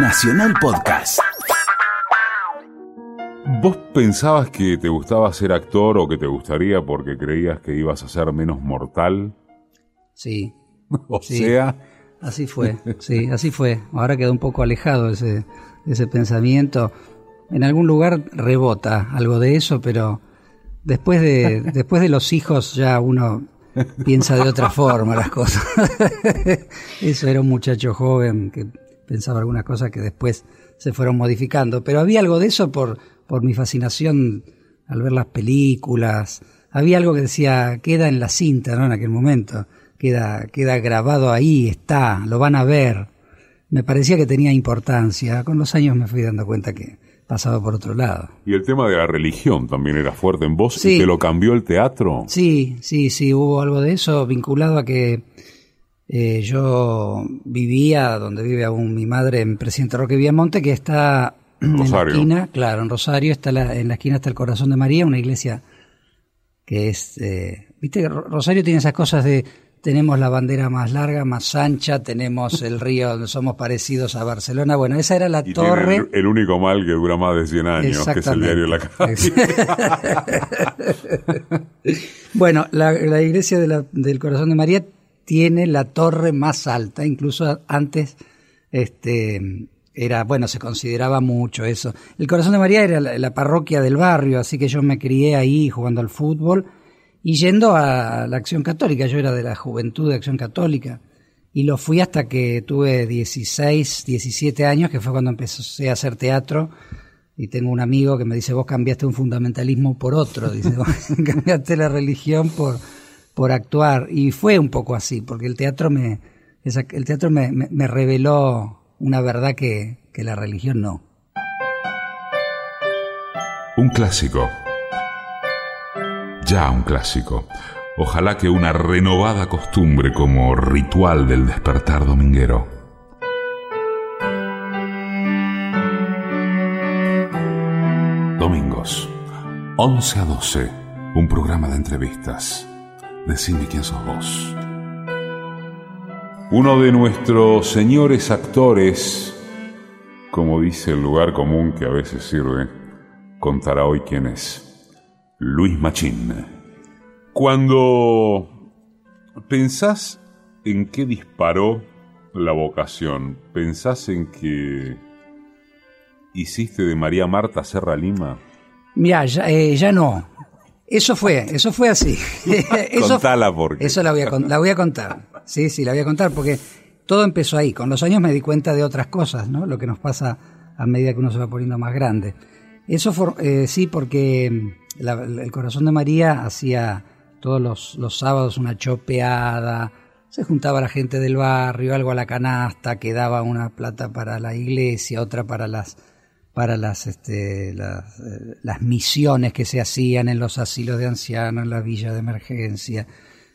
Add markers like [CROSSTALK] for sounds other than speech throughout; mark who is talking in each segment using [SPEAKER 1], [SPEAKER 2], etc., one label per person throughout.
[SPEAKER 1] Nacional Podcast.
[SPEAKER 2] ¿Vos pensabas que te gustaba ser actor o que te gustaría porque creías que ibas a ser menos mortal?
[SPEAKER 3] Sí. [LAUGHS]
[SPEAKER 2] O
[SPEAKER 3] Sí.
[SPEAKER 2] sea,
[SPEAKER 3] Así fue, sí, así fue. Ahora quedó un poco alejado ese, ese pensamiento. En algún lugar rebota algo de eso, pero después de, [LAUGHS] después de los hijos ya uno piensa de otra forma las cosas. [LAUGHS] Eso era un muchacho joven que pensaba algunas cosas que después se fueron modificando. Pero había algo de eso por, por mi fascinación al ver las películas. Había algo que decía, queda en la cinta, ¿no? En aquel momento. Queda, queda grabado ahí, está, lo van a ver. Me parecía que tenía importancia. Con los años me fui dando cuenta que pasaba por otro lado.
[SPEAKER 2] y el tema de la religión también era fuerte en vos
[SPEAKER 3] Sí.
[SPEAKER 2] y te lo cambió el teatro.
[SPEAKER 3] Sí, sí, sí, hubo algo de eso vinculado a que eh, yo vivía donde vive aún mi madre en Presidente Roque Viamonte, que está [CLEARS THROAT] en la esquina, claro, en Rosario, está la- en la esquina está el Corazón de María, una iglesia que es, eh, viste, Rosario tiene esas cosas de tenemos la bandera más larga, más ancha, tenemos el río donde somos parecidos a Barcelona. Bueno, esa era la
[SPEAKER 2] Y
[SPEAKER 3] torre.
[SPEAKER 2] el, el único mal que dura más de 100 años, que es el diario de la calle. [LAUGHS]
[SPEAKER 3] Bueno, la, la iglesia de la- del Corazón de María tiene la torre más alta, incluso antes este era, bueno, se consideraba mucho eso. El Corazón de María era la, parroquia del barrio, así que yo me crié ahí jugando al fútbol y yendo a la Acción Católica. Yo era de la juventud de Acción Católica y lo fui hasta que tuve 16, 17 años, que fue cuando empecé a hacer teatro. Y tengo un amigo que me dice, vos cambiaste un fundamentalismo por otro, dice, [LAUGHS] vos cambiaste la religión por, por actuar. Y fue un poco así, porque el teatro me, el teatro me, me- me reveló una verdad que, que la religión no.
[SPEAKER 4] Un clásico. Ya un clásico. Ojalá que una renovada costumbre como ritual del despertar dominguero. Domingos, 11 a 12, un programa de entrevistas. Decime quién sos vos.
[SPEAKER 2] Uno de nuestros señores actores, como dice el lugar común que a veces sirve, contará hoy quién es. Luis Machín. Cuando pensás en qué disparó la vocación, pensás en que hiciste de María Marta Serra Lima.
[SPEAKER 3] Mira, ya, eh, ya no. Eso fue, eso fue así. [LAUGHS] eso,
[SPEAKER 2] Contala porque.
[SPEAKER 3] Eso la voy, a, la voy a contar. Sí, sí, la voy a contar porque todo empezó ahí. Con los años me di cuenta de otras cosas, ¿no? Lo que nos pasa a medida que uno se va poniendo más grande. Eso eh, sí, porque mm, la- el corazón de María hacía todos los, los sábados una chopeada, se juntaba la gente del barrio, algo a la canasta, que daba una plata para la iglesia, otra para las para las, este, las, eh, las misiones que se hacían en los asilos de ancianos, en las villas de emergencia.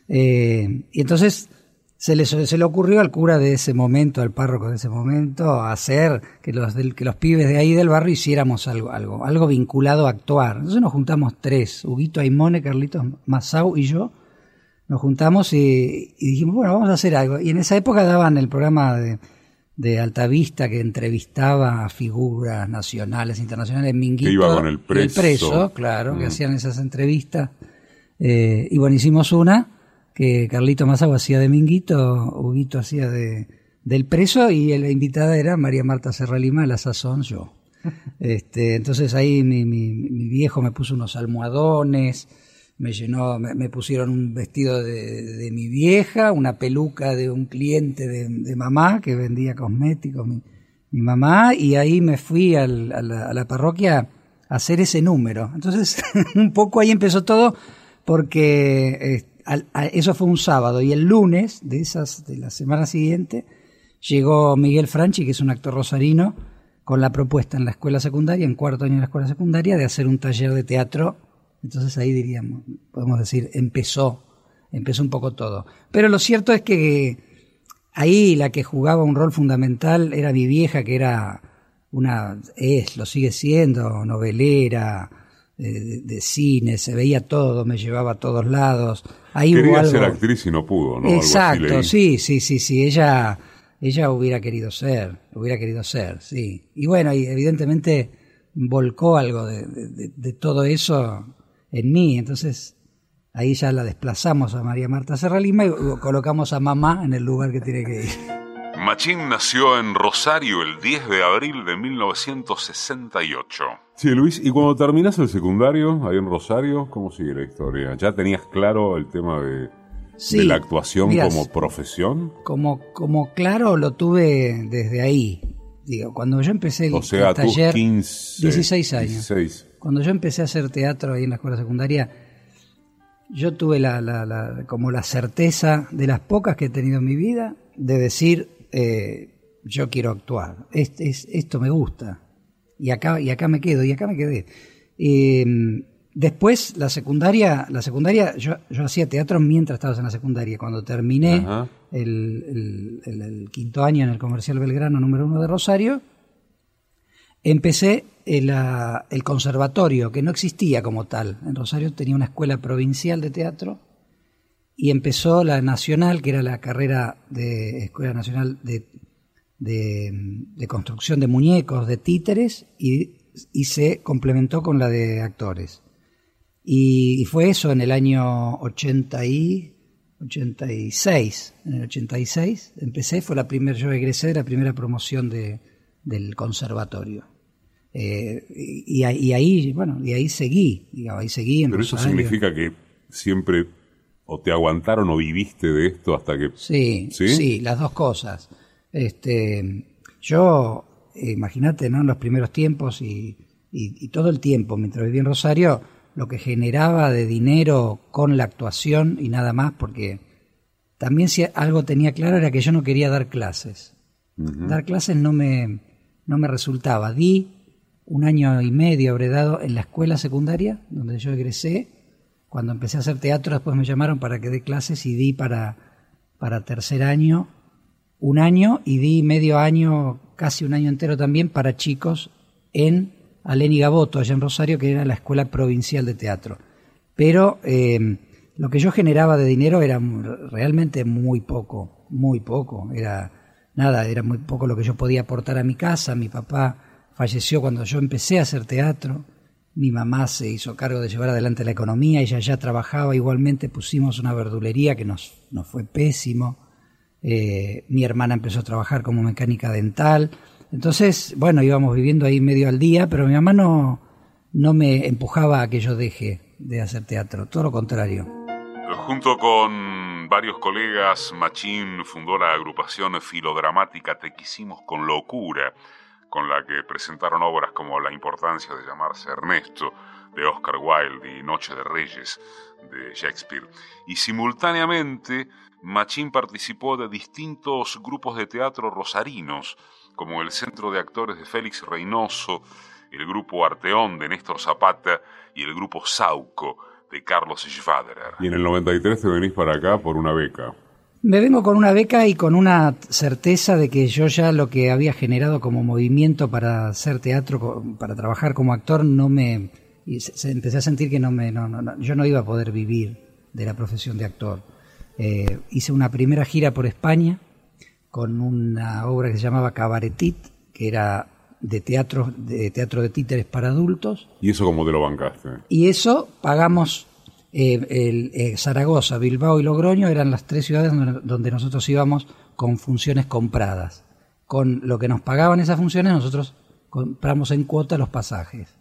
[SPEAKER 3] Eh, y entonces se le, se le ocurrió al cura de ese momento, al párroco de ese momento, hacer que los, del- que los pibes de ahí del barrio hiciéramos algo, algo, algo vinculado a actuar. Entonces nos juntamos tres, Huguito Aimone, Carlitos Masau y yo, nos juntamos y, y dijimos, bueno, vamos a hacer algo. Y en esa época daban el programa de, de Altavista que entrevistaba a figuras nacionales, internacionales, Minguito.
[SPEAKER 2] Que iba con el
[SPEAKER 3] y
[SPEAKER 2] preso.
[SPEAKER 3] claro, que
[SPEAKER 2] Mm.
[SPEAKER 3] hacían esas entrevistas. Eh, y bueno, hicimos una que Carlito Mazagua hacía de Minguito, Huguito hacía de del preso y la invitada era María Marta Serra Lima, a la sazón yo. [LAUGHS] Este, entonces ahí mi, mi, mi viejo me puso unos almohadones, me llenó, me, pusieron un vestido de, de mi vieja, una peluca de un cliente de, de mamá que vendía cosméticos, mi, mamá, y ahí me fui al- a, la, parroquia a hacer ese número. Entonces, [LAUGHS] un poco ahí empezó todo, porque eh, eso fue un sábado, y el lunes de esas, de la semana siguiente, llegó Miguel Franchi, que es un actor rosarino, con la propuesta en la escuela secundaria, en cuarto año de la escuela secundaria, de hacer un taller de teatro. Entonces ahí diríamos, podemos decir, empezó, empezó un poco todo. Pero lo cierto es que ahí la que jugaba un rol fundamental era mi vieja, que era una, es, lo sigue siendo, novelera, eh, de, de cine, se veía todo, me llevaba a todos lados. Ahí hubo
[SPEAKER 2] Quería
[SPEAKER 3] algo-
[SPEAKER 2] ser actriz y no pudo, ¿no?
[SPEAKER 3] Exacto, sí, sí, sí, sí. Ella ella hubiera querido ser, hubiera querido ser, sí. Y bueno, y evidentemente volcó algo de, de- de todo eso en mí, entonces ahí ya la desplazamos a María Marta Serra Lima y colocamos a mamá en el lugar que tiene que ir.
[SPEAKER 4] Machín nació en Rosario el 10 de abril de 1968.
[SPEAKER 2] Sí, Luis, y cuando terminas el secundario, ahí en Rosario, ¿cómo sigue la historia? ¿Ya tenías claro el tema de,
[SPEAKER 3] Sí,
[SPEAKER 2] de la actuación como profesión?
[SPEAKER 3] Como, como claro lo tuve desde ahí. Digo, cuando yo empecé el,
[SPEAKER 2] O sea,
[SPEAKER 3] el taller,
[SPEAKER 2] 15...
[SPEAKER 3] 16 años.
[SPEAKER 2] 16.
[SPEAKER 3] Cuando yo empecé a hacer teatro ahí en la escuela secundaria, yo tuve la, la- la- como la certeza de las pocas que he tenido en mi vida de decir, eh, yo quiero actuar, Este es- esto me gusta, y acá, y acá me quedo, y acá me quedé. Eh, después, la secundaria, la secundaria yo, yo hacía teatro mientras estabas en la secundaria. Cuando terminé
[SPEAKER 2] Ajá.
[SPEAKER 3] el, el- el- el quinto año en el Comercial Belgrano número uno de Rosario, empecé el, ah, el conservatorio, que no existía como tal. En Rosario tenía una escuela provincial de teatro y empezó la nacional, que era la carrera de Escuela Nacional de, Construcción de Muñecos, de títeres, y, se complementó con la de actores. Y, y fue eso en el año 80 y 86. En el 86 empecé, fue la primera, yo egresé de la primera promoción de, del conservatorio. Eh, y, y ahí- bueno, y ahí seguí, digamos, ahí seguí en
[SPEAKER 2] Pero eso significa que siempre o te aguantaron o viviste de esto hasta que...
[SPEAKER 3] Sí,
[SPEAKER 2] ¿Sí?
[SPEAKER 3] sí, las dos cosas. Este, yo, eh, imagínate, ¿no? En los primeros tiempos y, y- y todo el tiempo, mientras vivía en Rosario, lo que generaba de dinero con la actuación y nada más, porque también si algo tenía claro era que yo no quería dar clases. Dar clases no me, no me resultaba. Di un año y medio habré dado en la escuela secundaria, donde yo egresé. Cuando empecé a hacer teatro, después me llamaron para que dé clases y di para, para tercer año un año y di medio año, casi un año entero también, para chicos en Aleni Gaboto, allá en Rosario, que era la escuela provincial de teatro. Pero eh, lo que yo generaba de dinero era realmente muy poco, muy poco. Era nada, era muy poco lo que yo podía aportar a mi casa. Mi papá falleció cuando yo empecé a hacer teatro. Mi mamá se hizo cargo de llevar adelante la economía, ella ya trabajaba igualmente, pusimos una verdulería que nos, nos fue pésimo. Eh, mi hermana empezó a trabajar como mecánica dental. Entonces, bueno, íbamos viviendo ahí medio al día, pero mi mamá no, no me empujaba a que yo deje de hacer teatro, todo lo contrario.
[SPEAKER 4] Junto con varios colegas, Machín fundó la agrupación filodramática Te Quisimos con Locura, con la que presentaron obras como La importancia de llamarse Ernesto, de Oscar Wilde y Noche de Reyes, de Shakespeare. Y simultáneamente, Machín participó de distintos grupos de teatro rosarinos, como el Centro de Actores de Félix Reynoso, el grupo Arteón de Néstor Zapata y el grupo Sauco de Carlos Schwaderer.
[SPEAKER 2] Y en el 93 te venís para acá por una beca.
[SPEAKER 3] Me vengo con una beca y con una certeza de que yo ya lo que había generado como movimiento para hacer teatro, para trabajar como actor, no me y se, se- empecé a sentir que no me, no, no, no, yo no iba a poder vivir de la profesión de actor. Eh, hice una primera gira por España con una obra que se llamaba Cabaretit, que era de teatro de teatro de títeres para adultos
[SPEAKER 2] ¿Y eso cómo te lo bancaste?
[SPEAKER 3] y eso pagamos eh, el, eh, Zaragoza, Bilbao y Logroño eran las tres ciudades donde, nosotros íbamos con funciones compradas. Con lo que nos pagaban esas funciones nosotros compramos en cuota los pasajes.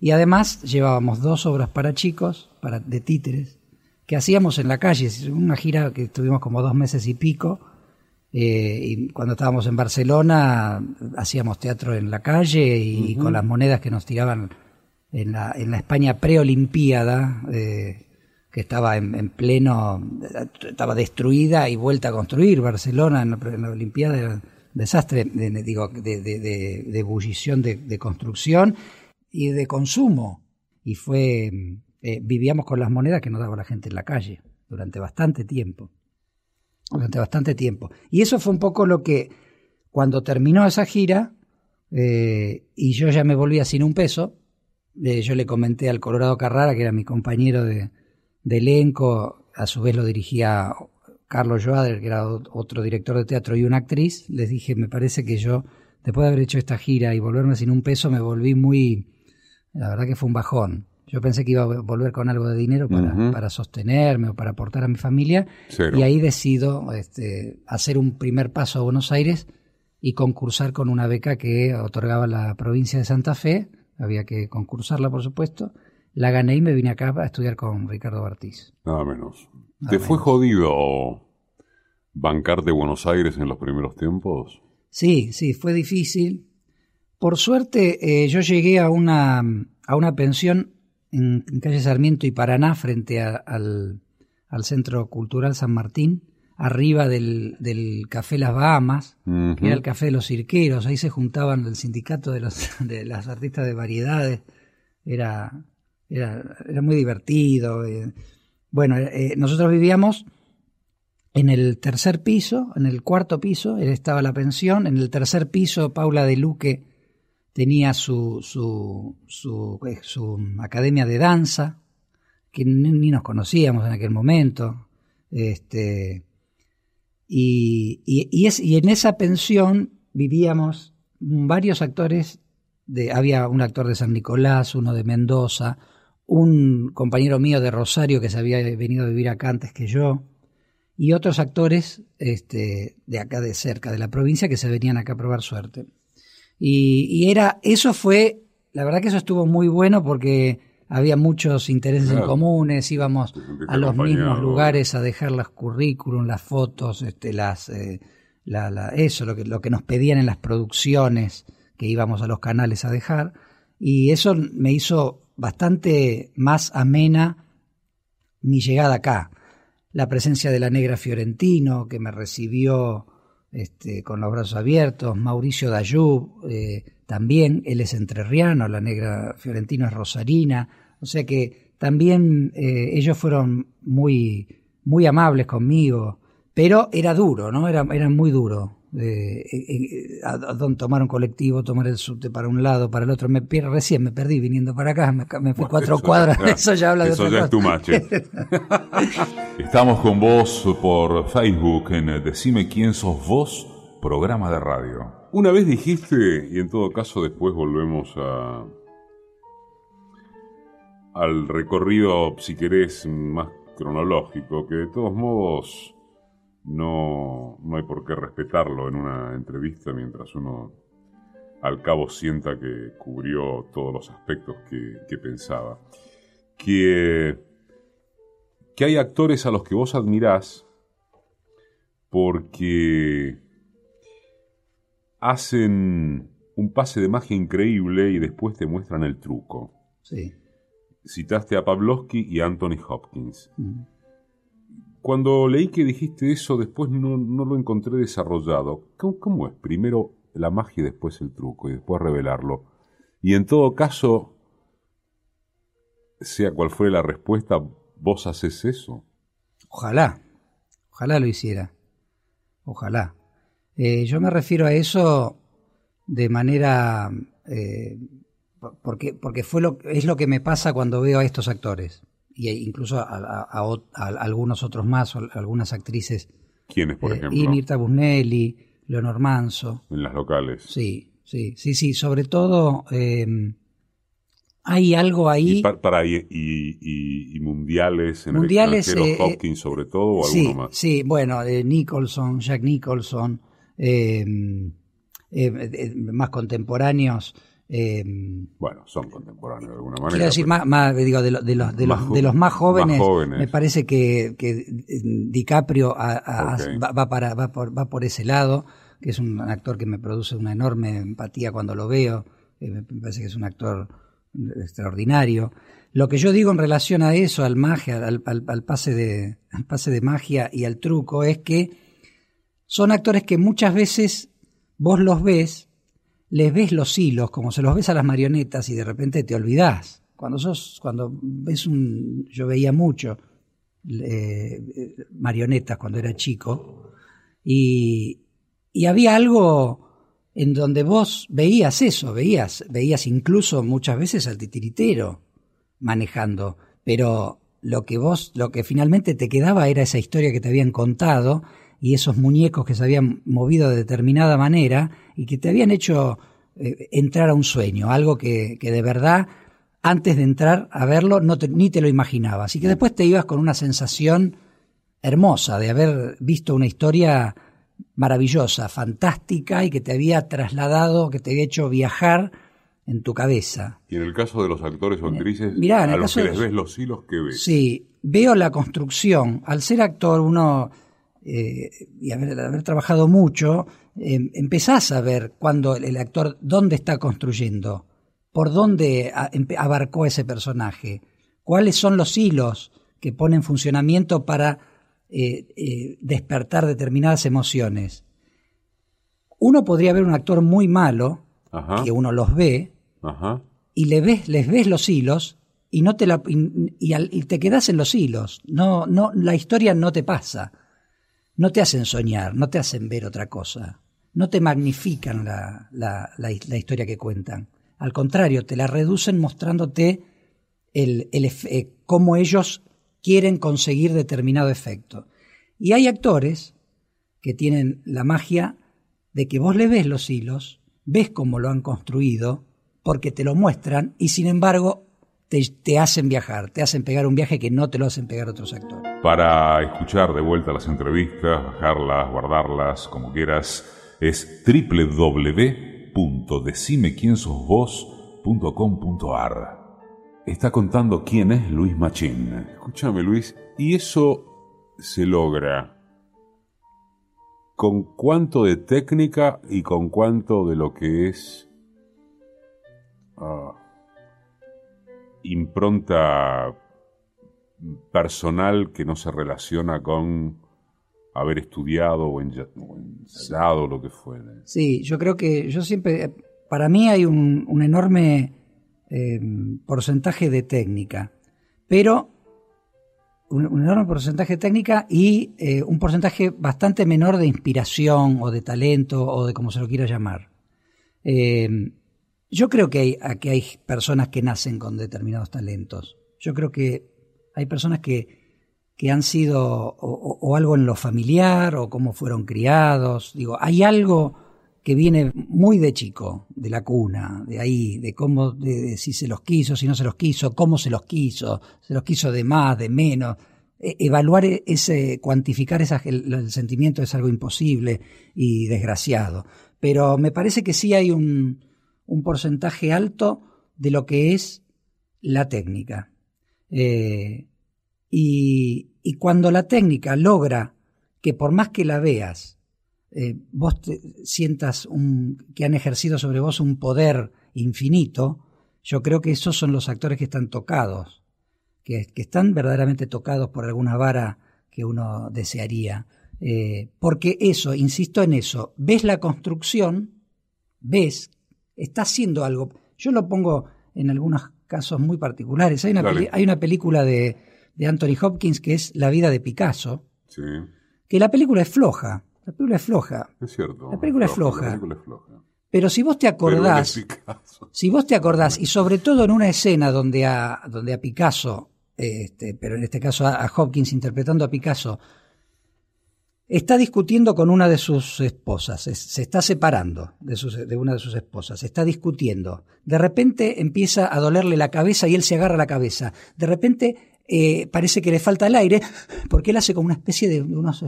[SPEAKER 3] Y además llevábamos dos obras para chicos, para, de títeres, que hacíamos en la calle, Es una gira que estuvimos como dos meses y pico. eh, y cuando estábamos en Barcelona hacíamos teatro en la calle y con las monedas que nos tiraban en la, en la España preolimpiada, eh, que estaba en, en pleno, estaba destruida y vuelta a construir. Barcelona en la, Olimpiada desastre, de, digo, de, de, de- de ebullición de, de construcción y de consumo. Y fue, eh, vivíamos con las monedas que nos daba la gente en la calle durante bastante tiempo. Durante bastante tiempo. Y eso fue un poco lo que, cuando terminó esa gira, eh, y yo ya me volvía sin un peso, eh, yo le comenté al Colorado Carrara, que era mi compañero de, de elenco, a su vez lo dirigía Carlos Joader, que era otro director de teatro y una actriz, les dije, me parece que yo, después de haber hecho esta gira y volverme sin un peso, me volví muy, la verdad que fue un bajón. Yo pensé que iba a volver con algo de dinero para, para sostenerme o para aportar a mi familia. Y ahí decido este, hacer un primer paso a Buenos Aires y concursar con una beca que otorgaba la provincia de Santa Fe. Había que concursarla, por supuesto. La gané y me vine acá a estudiar con Ricardo Bartiz.
[SPEAKER 2] Nada menos. ¿Te fue jodido bancar de Buenos Aires en los primeros tiempos?
[SPEAKER 3] Sí, sí, fue difícil. Por suerte, eh, yo llegué a una, a una pensión en, calle Sarmiento y Paraná, frente al, Centro Cultural San Martín, arriba del, Café Las Bahamas, que era el café de los cirqueros. Ahí se juntaban el sindicato de, los, [LAUGHS] de las artistas de variedades. Era, era, muy divertido. Eh. Bueno, eh, nosotros vivíamos en el tercer piso, en el cuarto piso, él estaba la pensión, en el tercer piso Paula de Luque tenía su, su, su, eh, su academia de danza, que ni, nos conocíamos en aquel momento. Este, y, y, es, y en esa pensión vivíamos varios actores, de, había un actor de San Nicolás, uno de Mendoza, un compañero mío de Rosario que se había venido a vivir acá antes que yo, y otros actores este, de acá de cerca, de la provincia, que se venían acá a probar suerte. Y, era, eso fue, la verdad que eso estuvo muy bueno porque había muchos intereses en comunes, íbamos a los mismos lugares a dejar los currículum, las fotos, este, las, eh, la, eso, lo que, lo que nos pedían en las producciones que íbamos a los canales a dejar. Y eso me hizo bastante más amena mi llegada acá. La presencia de la negra Fiorentino, que me recibió este, con los brazos abiertos, Mauricio Dayú, eh, también, él es entrerriano, la negra Fiorentino es rosarina, o sea que también eh, ellos fueron muy, muy amables conmigo, pero era duro, ¿no? Era, era muy duro. Eh, eh, a, tomar un colectivo, tomar el subte para un lado, para el otro. Me recién me perdí viniendo para acá, me, fui cuatro cuadras, [LAUGHS] eso ya habla de
[SPEAKER 2] Eso ya es tu mache. [LAUGHS] Estamos con vos por Facebook en Decime quién sos vos, programa de radio. Una vez dijiste, y en todo caso después volvemos a al recorrido, si querés, más cronológico, que de todos modos no, no hay por qué respetarlo en una entrevista mientras uno al cabo sienta que cubrió todos los aspectos que, pensaba. Que, que hay actores a los que vos admirás porque hacen un pase de magia increíble y después te muestran el truco.
[SPEAKER 3] Sí.
[SPEAKER 2] Citaste a Pavlovsky y Anthony Hopkins. Mm. Cuando leí que dijiste eso, después no, lo encontré desarrollado. ¿Cómo, es? Primero la magia y después el truco y después revelarlo. Y en todo caso, sea cual fuere la respuesta, ¿vos haces eso?
[SPEAKER 3] Ojalá, ojalá lo hiciera. Ojalá. Eh, yo me refiero a eso de manera... Eh, porque, porque fue lo, es lo que me pasa cuando veo a estos actores y incluso a, algunos otros más, algunas actrices.
[SPEAKER 2] ¿Quiénes, por eh, ejemplo?
[SPEAKER 3] Y Mirta Busnelli, Leonor Manso.
[SPEAKER 2] En las locales.
[SPEAKER 3] Sí, sí, sí, sí. Sobre todo em, hay algo ahí.
[SPEAKER 2] ¿Y, para, y, mundiales en mundiales, el extranjero, eh, Hopkins sobre todo, o
[SPEAKER 3] sí,
[SPEAKER 2] alguno más?
[SPEAKER 3] Sí, bueno, Nicholson, Jack Nicholson, em, más contemporáneos.
[SPEAKER 2] Em, bueno, son contemporáneos de alguna manera.
[SPEAKER 3] Quiero decir, más, digo, de, los, de, los, de, los, más, jóvenes, me parece que, que DiCaprio va, para, va, por, va por ese lado, que es un actor que me produce una enorme empatía cuando lo veo, eh, me parece que es un actor extraordinario. Lo que yo digo en relación a eso, al magia, al, al, pase de, al pase de magia y al truco, es que son actores que muchas veces vos los ves les ves los hilos como se los ves a las marionetas y de repente te olvidás. Cuando sos, cuando ves un, yo veía mucho eh, marionetas cuando era chico y, y había algo en donde vos veías eso, veías, veías incluso muchas veces al titiritero manejando, pero lo que vos, lo que finalmente te quedaba era esa historia que te habían contado y esos muñecos que se habían movido de determinada manera y que te habían hecho eh, entrar a un sueño, algo que, que, de verdad antes de entrar a verlo no ni te lo imaginabas y que después te ibas con una sensación hermosa de haber visto una historia maravillosa, fantástica y que te había trasladado, que te había hecho viajar en tu cabeza.
[SPEAKER 2] Y en el caso de los actores o actrices, Mirá, en a los que les ves los hilos que ves.
[SPEAKER 3] Sí, veo la construcción. Al ser actor, uno, eh, y haber, haber, trabajado mucho, eh, empezás a ver cuando el actor, dónde está construyendo, por dónde abarcó ese personaje, cuáles son los hilos que pone en funcionamiento para eh, despertar determinadas emociones. Uno podría ver un actor muy malo, que uno los ve, y le ves, les ves los hilos y no te la, y, te quedas en los hilos. No, no, la historia no te pasa. No te hacen soñar, no te hacen ver otra cosa. No te magnifican la, la, historia que cuentan. Al contrario, te la reducen mostrándote el, el, eh, cómo ellos quieren conseguir determinado efecto. Y hay actores que tienen la magia de que vos le ves los hilos, ves cómo lo han construido, porque te lo muestran y sin embargo te, hacen viajar, te hacen pegar un viaje que no te lo hacen pegar otros actores.
[SPEAKER 2] Para escuchar de vuelta las entrevistas, bajarlas, guardarlas, como quieras, es www.decimequiensosvos.com.ar. Está contando quién es Luis Machín. Escúchame Luis, y eso se logra con cuánto de técnica y con cuánto de lo que es Ah, impronta personal que no se relaciona con haber estudiado o ensayado lo que fuera.
[SPEAKER 3] Sí, yo creo que yo siempre, para mí hay un, enorme eh, porcentaje de técnica, pero un, enorme porcentaje de técnica y eh, un porcentaje bastante menor de inspiración o de talento o de como se lo quiera llamar. Eh, yo creo que hay, hay personas que nacen con determinados talentos. Yo creo que hay personas que, que han sido o, algo en lo familiar o cómo fueron criados. Digo, hay algo que viene muy de chico, de la cuna, de ahí, de cómo, de, si se los quiso, si no se los quiso, cómo se los quiso, se los quiso de más, de menos. E, evaluar e, ese, cuantificar el sentimiento es algo imposible y desgraciado. Pero me parece que sí hay un, un porcentaje alto de lo que es la técnica. Eh, y, cuando la técnica logra que por más que la veas, eh, vos sientas que han ejercido sobre vos un poder infinito, yo creo que esos son los actores que están tocados, que, están verdaderamente tocados por alguna vara que uno desearía. Eh, porque eso, insisto en eso, ves la construcción, ves está haciendo algo. Yo lo pongo en algunos casos muy particulares. Hay una, hay una película de, de, Anthony Hopkins que es La vida de Picasso, sí. que la película es floja. La película es floja.
[SPEAKER 2] Es cierto.
[SPEAKER 3] La película, es, floja. Pero si vos te acordás, [LAUGHS] si vos te acordás, y sobre todo en una escena donde a, donde a Picasso, este, pero en este caso a Hopkins interpretando a Picasso, está discutiendo con una de sus esposas, se está separando de, una de sus esposas, está discutiendo. De repente empieza a dolerle la cabeza y él se agarra la cabeza. De repente eh, parece que le falta el aire porque él hace como una especie de unos,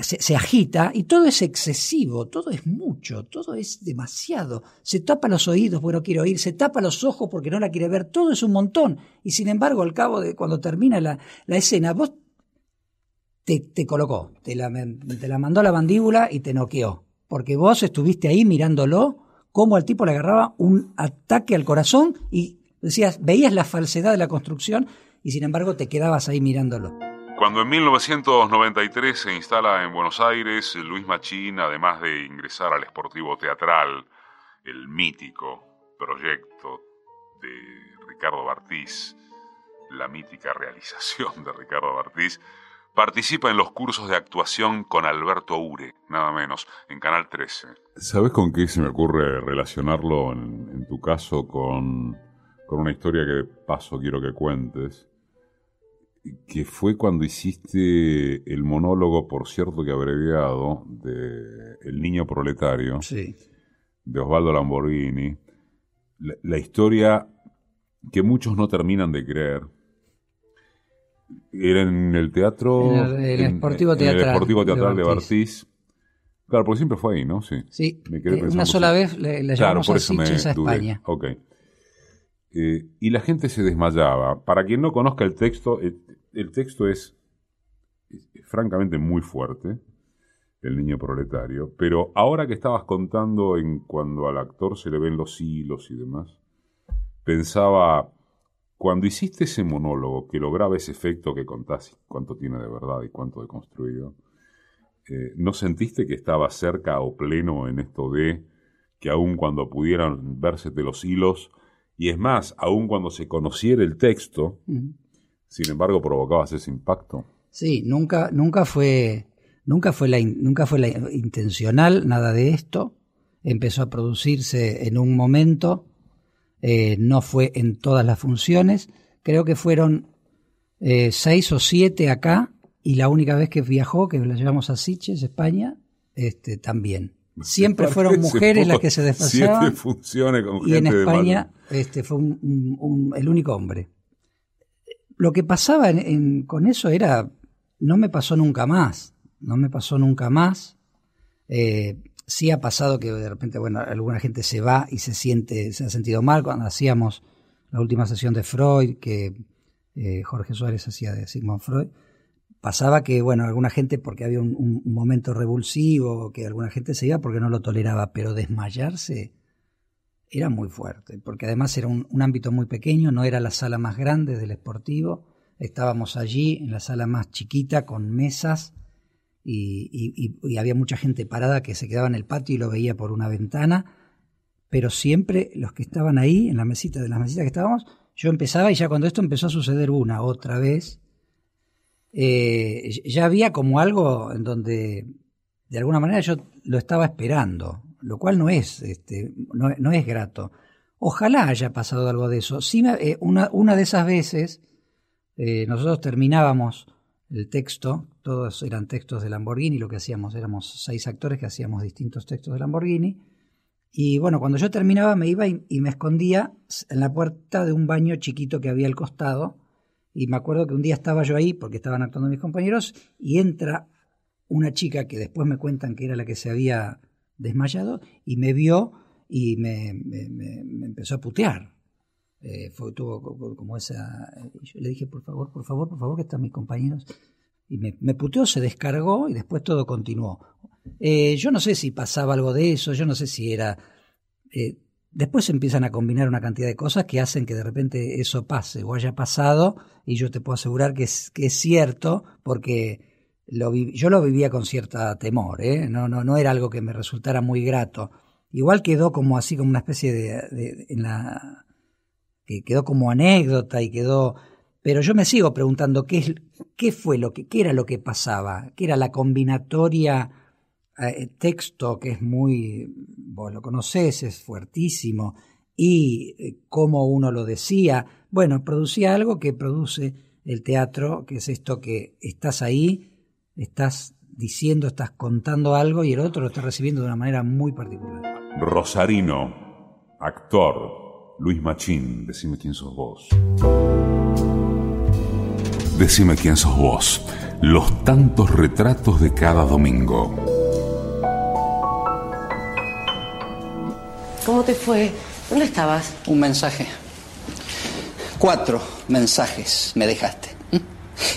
[SPEAKER 3] se, agita y todo es excesivo, todo es mucho, todo es demasiado. Se tapa los oídos porque no quiere oír, se tapa los ojos porque no la quiere ver, todo es un montón. Y sin embargo, al cabo de cuando termina la, la escena, vos te, colocó, te la, mandó a la mandíbula y te noqueó. Porque vos estuviste ahí mirándolo, cómo al tipo le agarraba un ataque al corazón y decías, veías la falsedad de la construcción y sin embargo te quedabas ahí mirándolo.
[SPEAKER 4] Cuando en 1993 se instala en Buenos Aires, Luis Machín, además de ingresar al Esportivo Teatral, el mítico proyecto de Ricardo Bartiz, la mítica realización de Ricardo Bartiz, Participa en los cursos de actuación con Alberto Ure, nada menos, en Canal 13.
[SPEAKER 2] ¿Sabes con qué se me ocurre relacionarlo en, tu caso con, con, una historia que de paso quiero que cuentes? que fue cuando hiciste el monólogo, por cierto que abreviado, de El niño proletario,
[SPEAKER 3] Sí.
[SPEAKER 2] de Osvaldo Lamborghini. La, la historia que muchos no terminan de creer. Era en el teatro.
[SPEAKER 3] En el- el Sportivo
[SPEAKER 2] en
[SPEAKER 3] Teatral
[SPEAKER 2] el Sportivo
[SPEAKER 3] de
[SPEAKER 2] Teatral de
[SPEAKER 3] Bartiz.
[SPEAKER 2] Claro, porque siempre fue ahí, ¿no? Sí.
[SPEAKER 3] Sí,
[SPEAKER 2] Me quedé
[SPEAKER 3] eh, una sola vez le, le
[SPEAKER 2] Claro, por
[SPEAKER 3] a
[SPEAKER 2] eso me
[SPEAKER 3] a. España.
[SPEAKER 2] Ok. Eh, y la gente se desmayaba. Para quien no conozca el texto, el, el texto es, es francamente muy fuerte, el niño proletario, pero ahora que estabas contando en cuando al actor se le ven los hilos y demás, pensaba, cuando hiciste ese monólogo que lograba ese efecto que contás, cuánto tiene de verdad y cuánto de construido, eh, ¿no sentiste que estaba cerca o pleno en esto de que aun cuando pudieran verse de los hilos, y es más, aun cuando se conociera el texto, sin embargo provocabas ese impacto?
[SPEAKER 3] Sí, nunca, nunca fue, nunca fue la, nunca fue la intencional nada de esto. Empezó a producirse en un momento, eh, no fue en todas las funciones. Creo que fueron eh, seis o siete acá y la única vez que viajó, que la llevamos a Sitges, España, este, también. Siempre fueron mujeres las que se despachaban.
[SPEAKER 2] Siete funciones con
[SPEAKER 3] y en
[SPEAKER 2] gente de
[SPEAKER 3] España este, fue un- un- un- el único hombre. Lo que pasaba en- en- con eso era, no me pasó nunca más, no me pasó nunca más. Eh, sí ha pasado que de repente, bueno, alguna gente se va y se siente, se ha sentido mal cuando hacíamos la última sesión de Freud, que eh, Jorge Suárez hacía de Sigmund Freud. Pasaba que, bueno, alguna gente, porque había un, momento revulsivo, que alguna gente se iba porque no lo toleraba, pero desmayarse era muy fuerte, porque además era un, un ámbito muy pequeño, no era la sala más grande del esportivo, estábamos allí en la sala más chiquita con mesas y, había mucha gente parada que se quedaba en el patio y lo veía por una ventana, pero siempre los que estaban ahí, en la mesita de las mesitas que estábamos, yo empezaba y ya cuando esto empezó a suceder una otra vez, eh, ya había como algo en donde de alguna manera yo lo estaba esperando, lo cual no es, este, no, es grato. Ojalá haya pasado algo de eso. Sí, eh, una, una de esas veces eh, nosotros terminábamos el texto, todos eran textos de Lamborghini, lo que hacíamos, éramos seis actores que hacíamos distintos textos de Lamborghini. Y bueno, cuando yo terminaba me iba y, me escondía en la puerta de un baño chiquito que había al costado. Y me acuerdo que un día estaba yo ahí porque estaban actuando mis compañeros y entra una chica que después me cuentan que era la que se había desmayado y me vio y me empezó a putear. Eh, fue, tuvo co- co- como esa... y Yo le dije, por favor, por favor, por favor, que están mis compañeros. Y me, puteó, se descargó y después todo continuó. Eh, yo no sé si pasaba algo de eso, yo no sé si era... eh, después se empiezan a combinar una cantidad de cosas que hacen que de repente eso pase o haya pasado y yo te puedo asegurar que es, cierto porque lo yo lo vivía con cierta temor, ¿eh? no, no, no era algo que me resultara muy grato. Igual quedó como así, como una especie de, de- en la que quedó como anécdota y quedó pero yo me sigo preguntando qué qué fue lo que qué era lo que pasaba qué era la combinatoria eh, texto que es muy vos lo conocés es fuertísimo y eh, cómo uno lo decía. Bueno producía algo que produce el teatro que es esto que estás ahí estás diciendo estás contando algo y el otro lo está recibiendo de una manera muy particular.
[SPEAKER 2] Rosarino, actor, Luis Machín, decime quién sos vos. Decime quién sos vos. Los tantos retratos de cada domingo.
[SPEAKER 1] ¿Cómo te fue? ¿Dónde estabas?
[SPEAKER 5] Un mensaje. Cuatro mensajes me dejaste.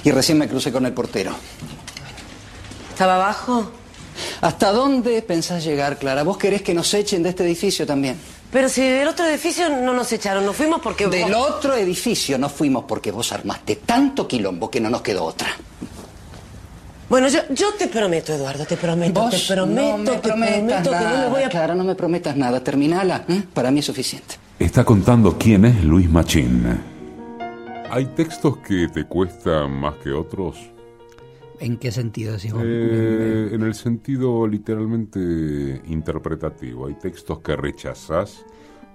[SPEAKER 5] Y recién me crucé con el portero.
[SPEAKER 1] ¿Estaba abajo?
[SPEAKER 5] ¿Hasta dónde pensás llegar, Clara? ¿Vos querés que nos echen de este edificio también?
[SPEAKER 1] Pero si del otro edificio no nos echaron, nos fuimos porque...
[SPEAKER 5] Del otro edificio no fuimos porque vos armaste tanto quilombo que no nos quedó otra.
[SPEAKER 1] Bueno, yo, yo te prometo, Eduardo, te prometo,
[SPEAKER 5] Vos
[SPEAKER 1] te prometo,
[SPEAKER 5] no me
[SPEAKER 1] te prometo que no me voy a...
[SPEAKER 5] Clara, no me prometas nada. Terminala. ¿eh? Para mí es suficiente.
[SPEAKER 2] Está contando quién es Luis Machín. ¿Hay textos que te cuestan más que otros?
[SPEAKER 3] ¿En qué sentido vos?
[SPEAKER 2] Eh, en el sentido literalmente interpretativo. Hay textos que rechazás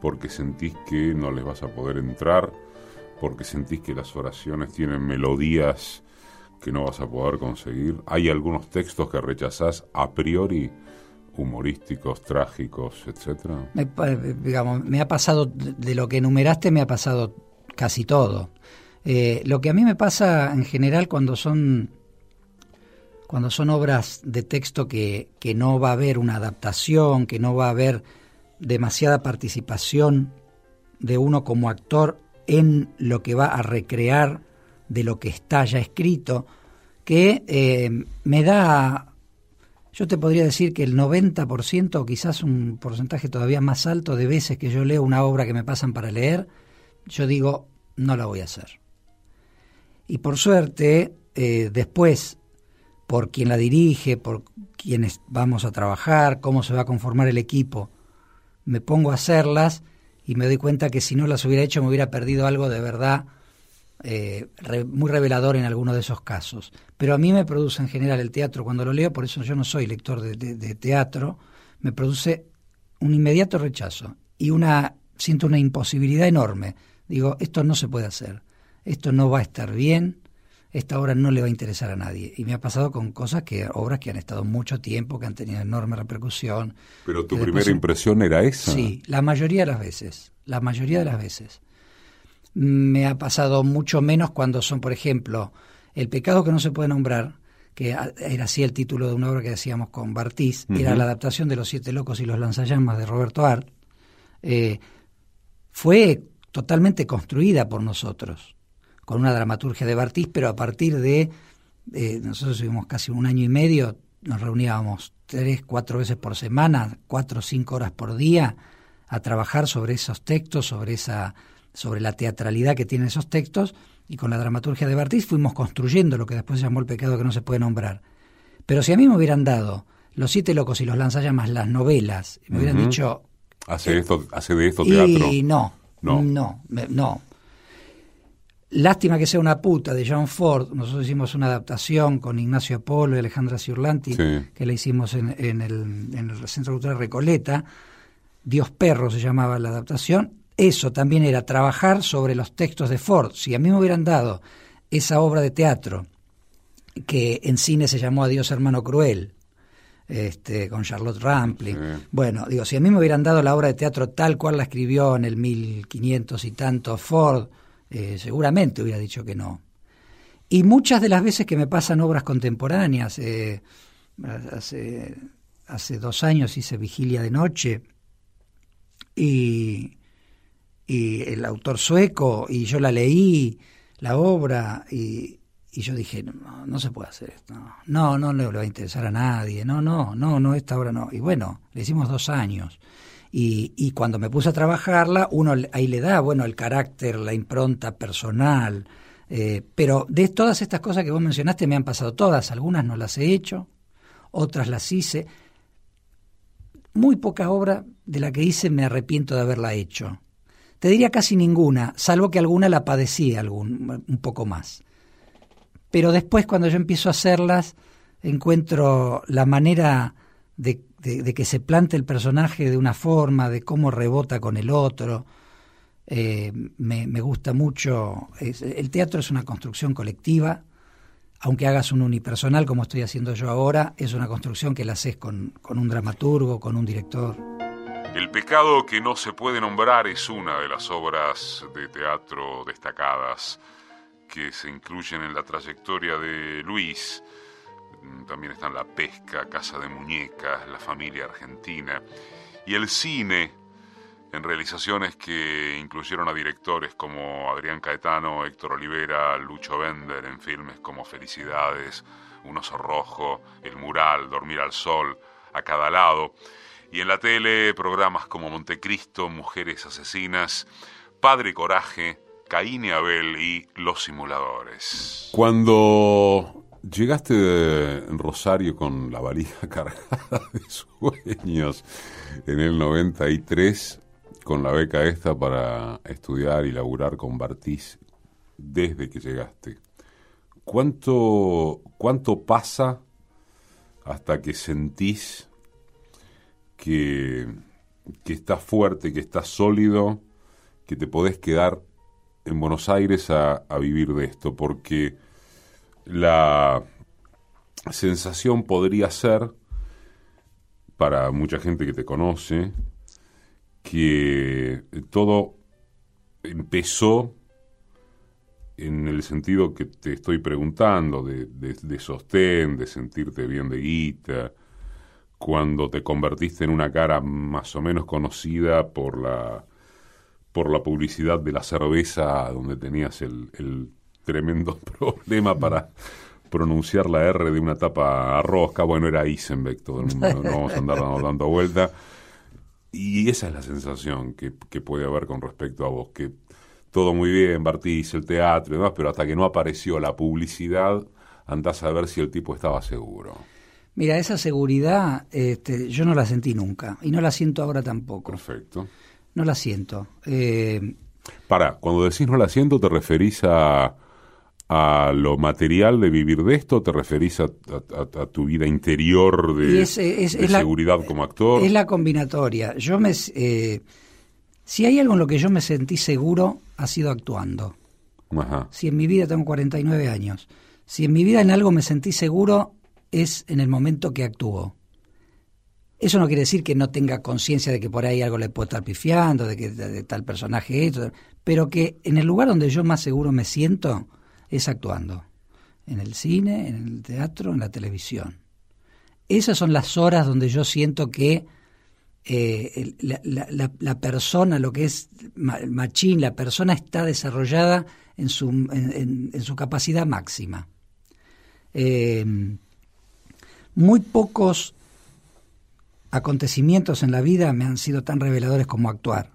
[SPEAKER 2] porque sentís que no les vas a poder entrar porque sentís que las oraciones tienen melodías que no vas a poder conseguir? ¿Hay algunos textos que rechazás a priori, humorísticos, trágicos, etcétera?
[SPEAKER 3] Me, digamos, me ha pasado, de lo que enumeraste, me ha pasado casi todo. Eh, lo que a mí me pasa en general cuando son cuando son obras de texto que, que no va a haber una adaptación, que no va a haber demasiada participación de uno como actor en lo que va a recrear de lo que está ya escrito, que eh, me da, yo te podría decir que el 90% o quizás un porcentaje todavía más alto de veces que yo leo una obra que me pasan para leer, yo digo, no la voy a hacer. Y por suerte, eh, después, por quien la dirige, por quienes vamos a trabajar, cómo se va a conformar el equipo, me pongo a hacerlas y me doy cuenta que si no las hubiera hecho me hubiera perdido algo de verdad eh, muy revelador en alguno de esos casos. Pero a mí me produce en general el teatro cuando lo leo, por eso yo no soy lector de, teatro, me produce un inmediato rechazo y una siento una imposibilidad enorme. Digo, esto no se puede hacer, esto no va a estar bien, esta obra no le va a interesar a nadie. Y me ha pasado con cosas que, obras que han estado mucho tiempo, que han tenido enorme repercusión.
[SPEAKER 2] Pero tu primera impresión era esa.
[SPEAKER 3] Sí, la mayoría de las veces, la mayoría de las veces. Me ha pasado mucho menos cuando son, por ejemplo, El pecado que no se puede nombrar, que era así el título de una obra que decíamos con Bartiz, era la adaptación de Los Siete Locos y los Lanzallamas de Roberto Art, eh, fue totalmente construida por nosotros con una dramaturgia de Bartiz, pero a partir de, nosotros tuvimos casi un año y medio, nos reuníamos tres, cuatro veces por semana, cuatro o cinco horas por día, a trabajar sobre esos textos, sobre esa, sobre la teatralidad que tienen esos textos, y con la dramaturgia de Bartiz fuimos construyendo lo que después se llamó el pecado que no se puede nombrar. Pero si a mí me hubieran dado Los Siete Locos y los Lanzallamas, las novelas, me hubieran dicho...
[SPEAKER 2] Hace, esto, hace de esto teatro.
[SPEAKER 3] Y no, no, no, no. Lástima que sea una puta de John Ford. Nosotros hicimos una adaptación con Ignacio Apolo y Alejandra Ciurlanti, que la hicimos en, el, en el Centro Cultural Recoleta. Dios Perro se llamaba la adaptación. Eso también era trabajar sobre los textos de Ford. Si a mí me hubieran dado esa obra de teatro, que en cine se llamó Adiós Hermano Cruel, este, con Charlotte Rampling. Bueno, digo, si a mí me hubieran dado la obra de teatro tal cual la escribió en el 1500 y tanto Ford, eh, seguramente hubiera dicho que no. Y muchas de las veces que me pasan obras contemporáneas, eh, hace, hace dos años hice Vigilia de Noche y, y el autor sueco, y yo la leí, la obra, y, y yo dije, no, no se puede hacer esto, no, no, no le va a interesar a nadie, no, no, no, no, esta obra no. Y bueno, le hicimos dos años. Y, cuando me puse a trabajarla, uno ahí le da, bueno, el carácter, la impronta personal. Eh, pero de todas estas cosas que vos mencionaste me han pasado todas. Algunas no las he hecho, otras las hice. Muy poca obra de la que hice me arrepiento de haberla hecho. Te diría casi ninguna, salvo que alguna la padecí algún, un poco más. Pero después cuando yo empiezo a hacerlas, encuentro la manera de de, que se plante el personaje de una forma, de cómo rebota con el otro. Eh, me, gusta mucho. el teatro es una construcción colectiva, aunque hagas un unipersonal como estoy haciendo yo ahora, es una construcción que la haces con, con un dramaturgo, con un director.
[SPEAKER 4] El pecado que no se puede nombrar es una de las obras de teatro destacadas que se incluyen en la trayectoria de Luis también están la pesca, Casa de Muñecas, la familia argentina y el cine en realizaciones que incluyeron a directores como Adrián Caetano, Héctor Olivera, Lucho Bender en filmes como Felicidades, Un oso rojo, El mural, Dormir al sol, A cada lado, y en la tele programas como Montecristo, Mujeres asesinas, Padre Coraje, Caín y Abel y Los simuladores.
[SPEAKER 2] Cuando Llegaste en Rosario con la valija [LAUGHS] cargada de sueños en el 93 con la beca esta para estudiar y laburar con Bartiz desde que llegaste. ¿Cuánto, cuánto pasa hasta que sentís que, que estás fuerte, que estás sólido, que te podés quedar en Buenos Aires a, a vivir de esto? Porque la sensación podría ser, para mucha gente que te conoce, que todo empezó en el sentido que te estoy preguntando, de, de, sostén, de sentirte bien de guita, cuando te convertiste en una cara más o menos conocida por la, por la publicidad de la cerveza, donde tenías el, el tremendo [LAUGHS] problema para pronunciar la R de una tapa a rosca, bueno, era Isenbeck, todo el mundo, no vamos a andar dando vuelta. Y esa es la sensación que, que puede haber con respecto a vos, que todo muy bien, Bartiz, el teatro y demás, pero hasta que no apareció la publicidad, andás a ver si el tipo estaba seguro.
[SPEAKER 3] Mira, esa seguridad este, yo no la sentí nunca y no la siento ahora tampoco.
[SPEAKER 2] Perfecto.
[SPEAKER 3] No la siento. Eh,
[SPEAKER 2] Para, cuando decís no la siento, ¿te referís a, a lo material de vivir de esto? ¿Te referís a, tu vida interior de, seguridad como actor?
[SPEAKER 3] Es la combinatoria. Yo me... Eh, si hay algo en lo que yo me sentí seguro, ha sido actuando. Si en mi vida tengo 49 años, si en mi vida en algo me sentí seguro, es en el momento que actúo. Eso no quiere decir que no tenga conciencia de que por ahí algo le puedo estar pifiando, de que de, tal personaje es, pero que en el lugar donde yo más seguro me siento es actuando. En el cine, en el teatro, en la televisión. Esas son las horas donde yo siento que eh, la, persona, lo que es machín, la persona está desarrollada en su, en, su capacidad máxima. Eh, muy pocos acontecimientos en la vida me han sido tan reveladores como actuar.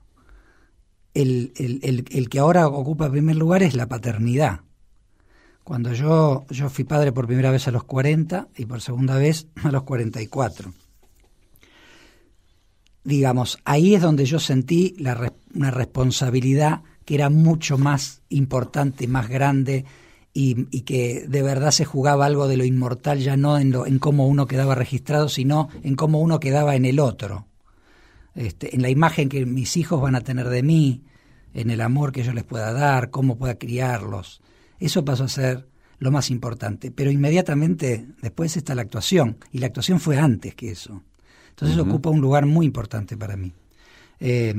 [SPEAKER 3] El, el, que ahora ocupa el primer lugar es la paternidad. Cuando yo, yo fui padre por primera vez a los 40 y por segunda vez a los 44 digamos, ahí es donde yo sentí la, una responsabilidad que era mucho más importante, más grande y, que de verdad se jugaba algo de lo inmortal, ya no en, lo, en cómo uno quedaba registrado, sino en cómo uno quedaba en el otro, este, en la imagen que mis hijos van a tener de mí, en el amor que yo les pueda dar, cómo pueda criarlos. Eso pasó a ser lo más importante. Pero inmediatamente después está la actuación, y la actuación fue antes que eso. Entonces ocupa un lugar muy importante para mí. Eh,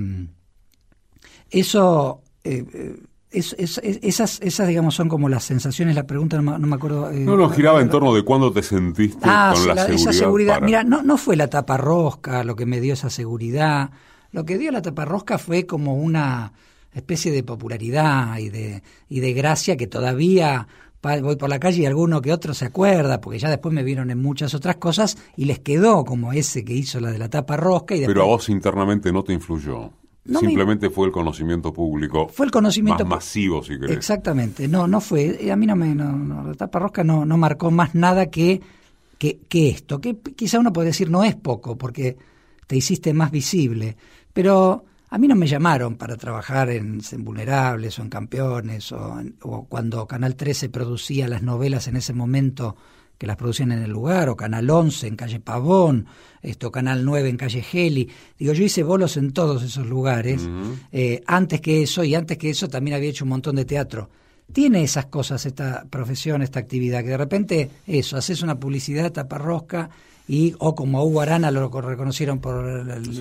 [SPEAKER 3] eso, eh, eh, esas, esas, digamos, son como las sensaciones, la pregunta no, me acuerdo.
[SPEAKER 2] no, no, giraba en torno de cuándo te sentiste ah, con la, seguridad. Esa seguridad.
[SPEAKER 3] Mira, no, no fue la tapa rosca lo que me dio esa seguridad. Lo que dio la tapa rosca fue como una especie de popularidad y de, y de gracia que todavía voy por la calle y alguno que otro se acuerda, porque ya después me vieron en muchas otras cosas y les quedó como ese que hizo la de la tapa rosca. Y
[SPEAKER 2] Pero a vos internamente no te influyó. Simplemente fue el conocimiento público.
[SPEAKER 3] Fue el conocimiento
[SPEAKER 2] más masivo, si querés.
[SPEAKER 3] Exactamente. No, no fue. A mí no me. No, la tapa rosca no, no marcó más nada que, que, que esto. Que quizá uno puede decir no es poco, porque te hiciste más visible. Pero a mí no me llamaron para trabajar en, Vulnerables o en Campeones o, cuando Canal 13 producía las novelas en ese momento que las producían en el lugar, o Canal 11 en calle Pavón, esto, Canal 9 en calle Geli. Digo, yo hice bolos en todos esos lugares. Eh, antes que eso, y antes que eso también había hecho un montón de teatro. Tiene esas cosas esta profesión, esta actividad, que de repente eso, haces una publicidad taparrosca y o como a Hugo Arana lo reconocieron por
[SPEAKER 2] los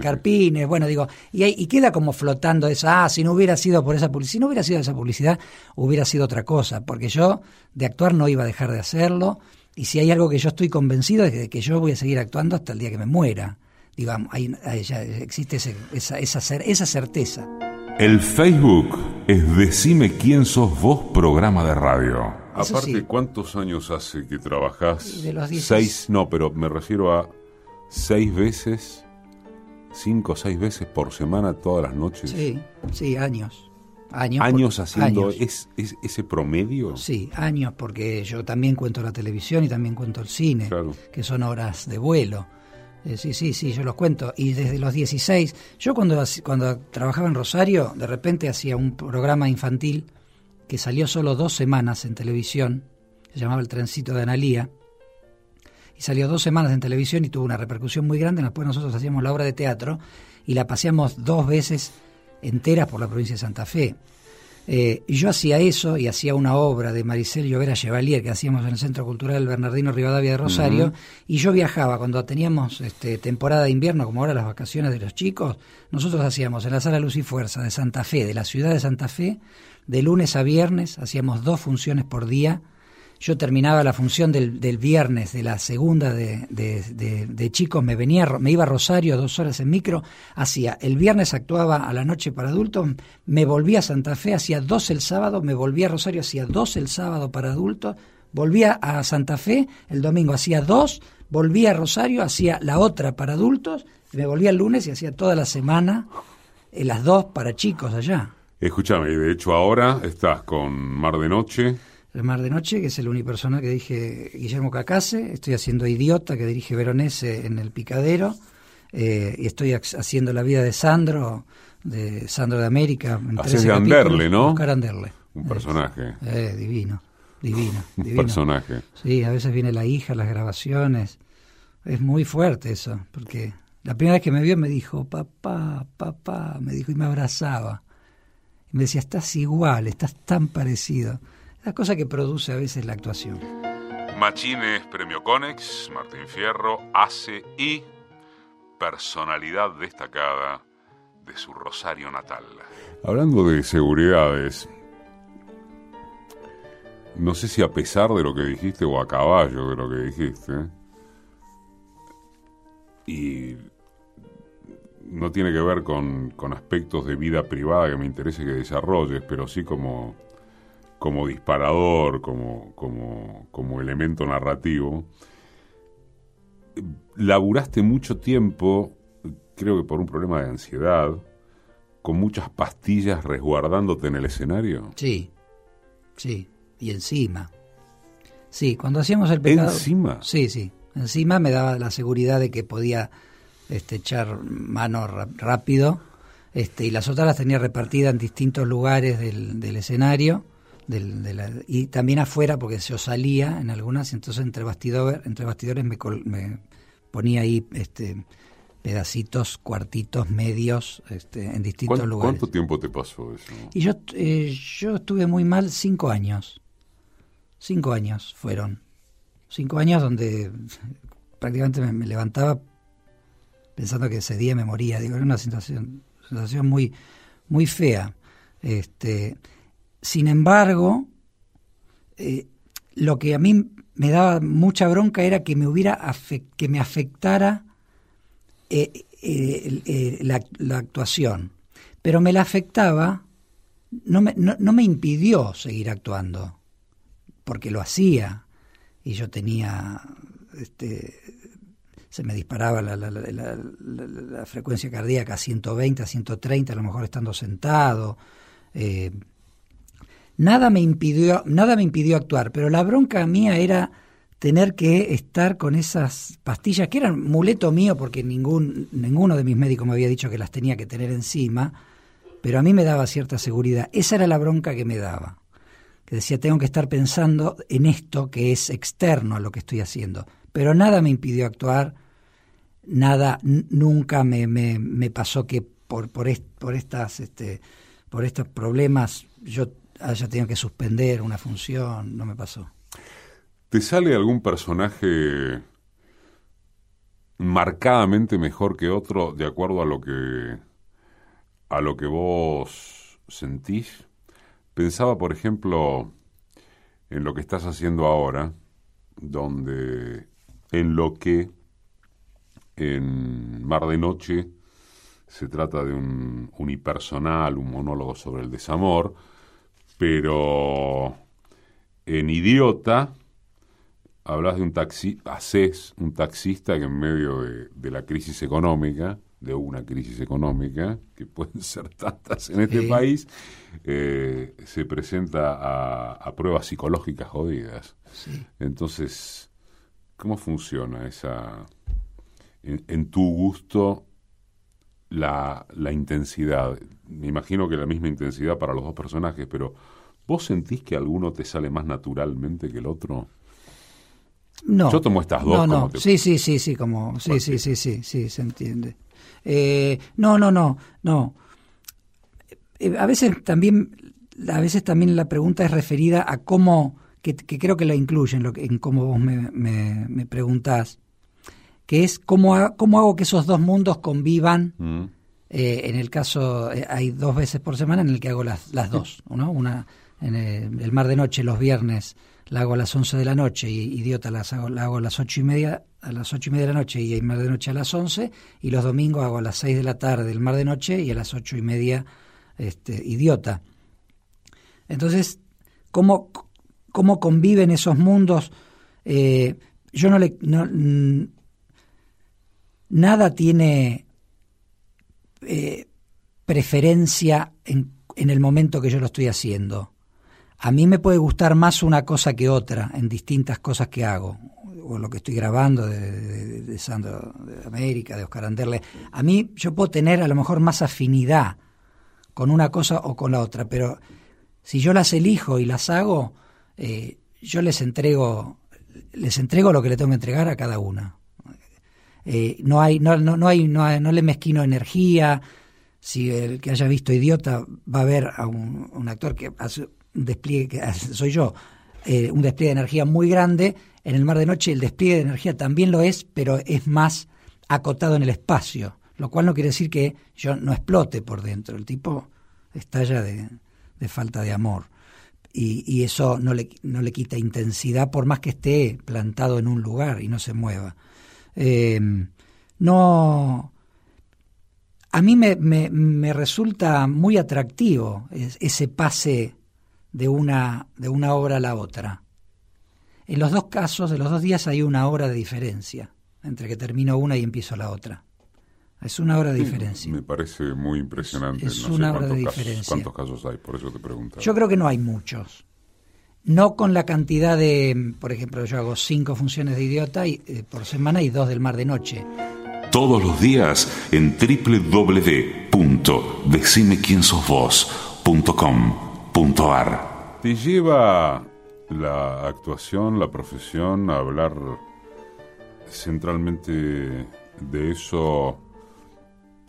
[SPEAKER 3] Carpines, bueno, digo, y, y queda como flotando esa, ah, si no hubiera sido por esa publicidad, si no hubiera sido esa publicidad, hubiera sido otra cosa, porque yo de actuar no iba a dejar de hacerlo, y si hay algo que yo estoy convencido es de que yo voy a seguir actuando hasta el día que me muera. Digamos, hay, existe esa, esa, esa certeza.
[SPEAKER 2] El Facebook es Decime quién sos vos, programa de radio. Aparte, ¿cuántos años hace que trabajás?
[SPEAKER 3] De los
[SPEAKER 2] Seis, no, pero me refiero a seis veces, cinco o seis veces por semana, todas las noches.
[SPEAKER 3] Sí, sí, años. Años,
[SPEAKER 2] años haciendo Es, ese promedio.
[SPEAKER 3] Sí, años, porque yo también cuento la televisión y también cuento el cine, que son horas de vuelo. Eh, sí, sí, sí, yo los cuento. Y desde los 16, yo cuando, cuando trabajaba en Rosario, de repente hacía un programa infantil que salió solo dos semanas en televisión, se llamaba El Trencito de Analía, y salió dos semanas en televisión y tuvo una repercusión muy grande. Después nosotros hacíamos la obra de teatro y la paseamos dos veces enteras por la provincia de Santa Fe. Eh, y yo hacía eso y hacía una obra de Maricel Llovera Chevalier que hacíamos en el Centro Cultural Bernardino Rivadavia de Rosario. Y yo viajaba cuando teníamos este, temporada de invierno, como ahora las vacaciones de los chicos. Nosotros hacíamos en la Sala Luz y Fuerza de Santa Fe, de la ciudad de Santa Fe, de lunes a viernes, hacíamos dos funciones por día yo terminaba la función del, del viernes de la segunda de, de, chicos, me venía, me iba a Rosario dos horas en micro, hacía, el viernes actuaba a la noche para adultos, me volvía a Santa Fe, hacía dos el sábado, me volvía a Rosario, hacía dos el sábado para adultos, volvía a Santa Fe, el domingo hacía dos, volvía a Rosario, hacía la otra para adultos, me volvía el lunes y hacía toda la semana eh, las dos para chicos allá.
[SPEAKER 2] Escúchame, de hecho ahora estás con Mar de Noche,
[SPEAKER 3] el Mar de Noche, que es el unipersonal que dije Guillermo Cacase, estoy haciendo Idiota, que dirige Veronese en El Picadero, eh, y estoy haciendo La vida de Sandro, de Sandro de América.
[SPEAKER 2] Haces de Anderle, ¿no?
[SPEAKER 3] Oscar Anderle.
[SPEAKER 2] Un personaje.
[SPEAKER 3] Eh, divino, divino, [LAUGHS]
[SPEAKER 2] Un personaje.
[SPEAKER 3] Sí, a veces viene la hija, las grabaciones. Es muy fuerte eso, porque la primera vez que me vio me dijo, papá, papá, me dijo y me abrazaba. Y me decía, estás igual, estás tan parecido la cosa que produce a veces la actuación.
[SPEAKER 4] Machines Premio Conex, Martín Fierro, hace y personalidad destacada de su Rosario natal.
[SPEAKER 2] Hablando de seguridades, no sé si a pesar de lo que dijiste o a caballo de lo que dijiste, y no tiene que ver con, con aspectos de vida privada que me interese que desarrolles, pero sí como como disparador, como, como, como elemento narrativo. Laburaste mucho tiempo, creo que por un problema de ansiedad, con muchas pastillas resguardándote en el escenario.
[SPEAKER 3] Sí, sí, y encima. Sí, cuando hacíamos el pecado.
[SPEAKER 2] ¿Encima?
[SPEAKER 3] Sí, sí. Encima me daba la seguridad de que podía este, echar mano rápido. Este, y las otras las tenía repartidas en distintos lugares del, del escenario y también afuera porque yo salía en algunas entonces entre bastidores entre bastidores me, me ponía ahí este pedacitos cuartitos medios este, en distintos lugares.
[SPEAKER 2] cuánto tiempo te pasó eso
[SPEAKER 3] y yo eh, yo estuve muy mal cinco años. Cinco años fueron. Cinco años donde [LAUGHS] prácticamente me, levantaba pensando que ese día me moría. Digo era una sensación sensación muy muy fea. Este sin embargo, eh, lo que a mí me daba mucha bronca era que me hubiera que me afectara eh, eh, la, actuación. Pero me la afectaba, no me, no, me impidió seguir actuando, porque lo hacía y yo tenía, este, se me disparaba la, la, frecuencia cardíaca a 120, a 130, a lo mejor estando sentado. Nada me impidió, nada me impidió actuar, pero la bronca mía era tener que estar con esas pastillas que eran muleto mío porque ningún, ninguno de mis médicos me había dicho que las tenía que tener encima, pero a mí me daba cierta seguridad. Esa era la bronca que me daba. Que decía, tengo que estar pensando en esto que es externo a lo que estoy haciendo. Pero nada me impidió actuar, nada, nunca me, me, pasó que por, por, por, estas, este, por estos problemas yo haya tenido que suspender una función, no me pasó.
[SPEAKER 2] ¿Te sale algún personaje marcadamente mejor que otro de acuerdo a lo que a lo que vos sentís? Pensaba, por ejemplo, en lo que estás haciendo ahora, donde en lo que en Mar de Noche se trata de un unipersonal, un monólogo sobre el desamor, pero en Idiota hablas de un taxi, haces un taxista que en medio de, la crisis económica, de una crisis económica, que pueden [LAUGHS] ser tantas en este país, eh, se presenta a, pruebas psicológicas jodidas. Entonces, ¿cómo funciona esa, en, tu gusto, la, la intensidad? Me imagino que la misma intensidad para los dos personajes, pero ¿Vos sentís que alguno te sale más naturalmente que el otro?
[SPEAKER 3] No.
[SPEAKER 2] Yo tomo estas dos.
[SPEAKER 3] No, no. Sí, sí, sí, sí, como. Sí, sí, sí, sí, sí, se entiende. Eh, no, no, no, no. Eh, a veces también a veces también la pregunta es referida a cómo, que, creo que la incluye en, lo que, en cómo vos me, me, preguntás, que es cómo, cómo hago que esos dos mundos convivan. Mm. Eh, en el caso, eh, hay dos veces por semana en el que hago las, las dos, ¿no? Una en el, Mar de Noche los viernes la hago a las 11 de la noche y Idiota las hago, la hago a las ocho y media a las ocho y media de la noche y el Mar de Noche a las 11 y los domingos hago a las 6 de la tarde el Mar de Noche y a las ocho y media este, Idiota. Entonces, ¿cómo, cómo conviven esos mundos? Eh, yo no le... nada tiene eh, preferencia en, en el momento que yo lo estoy haciendo a mí me puede gustar más una cosa que otra en distintas cosas que hago, o lo que estoy grabando de, Sandro de América, de Oscar Anderle. A mí yo puedo tener a lo mejor más afinidad con una cosa o con la otra, pero si yo las elijo y las hago, eh, yo les entrego, les entrego lo que le tengo que entregar a cada una. Eh, no hay, no, no, no hay, no, no le mezquino energía. Si el que haya visto Idiota va a ver a un, un actor que hace despliegue, soy yo, eh, un despliegue de energía muy grande. En el mar de noche el despliegue de energía también lo es, pero es más acotado en el espacio, lo cual no quiere decir que yo no explote por dentro. El tipo estalla de, de falta de amor. Y, y, eso no le, no le quita intensidad por más que esté plantado en un lugar y no se mueva. Eh, no. A mí me, me, me resulta muy atractivo ese pase de una, de una obra a la otra. En los dos casos, de los dos días, hay una hora de diferencia entre que termino una y empiezo la otra. Es una hora de diferencia.
[SPEAKER 2] Me parece muy impresionante.
[SPEAKER 3] Es una hora de diferencia.
[SPEAKER 2] ¿Cuántos casos hay? Por eso te pregunto.
[SPEAKER 3] Yo creo que no hay muchos. No con la cantidad de, por ejemplo, yo hago cinco funciones de idiota y, eh, por semana y dos del mar de noche.
[SPEAKER 4] Todos los días en www.decimequiensosvos.com
[SPEAKER 2] ¿Te lleva la actuación, la profesión, a hablar centralmente de eso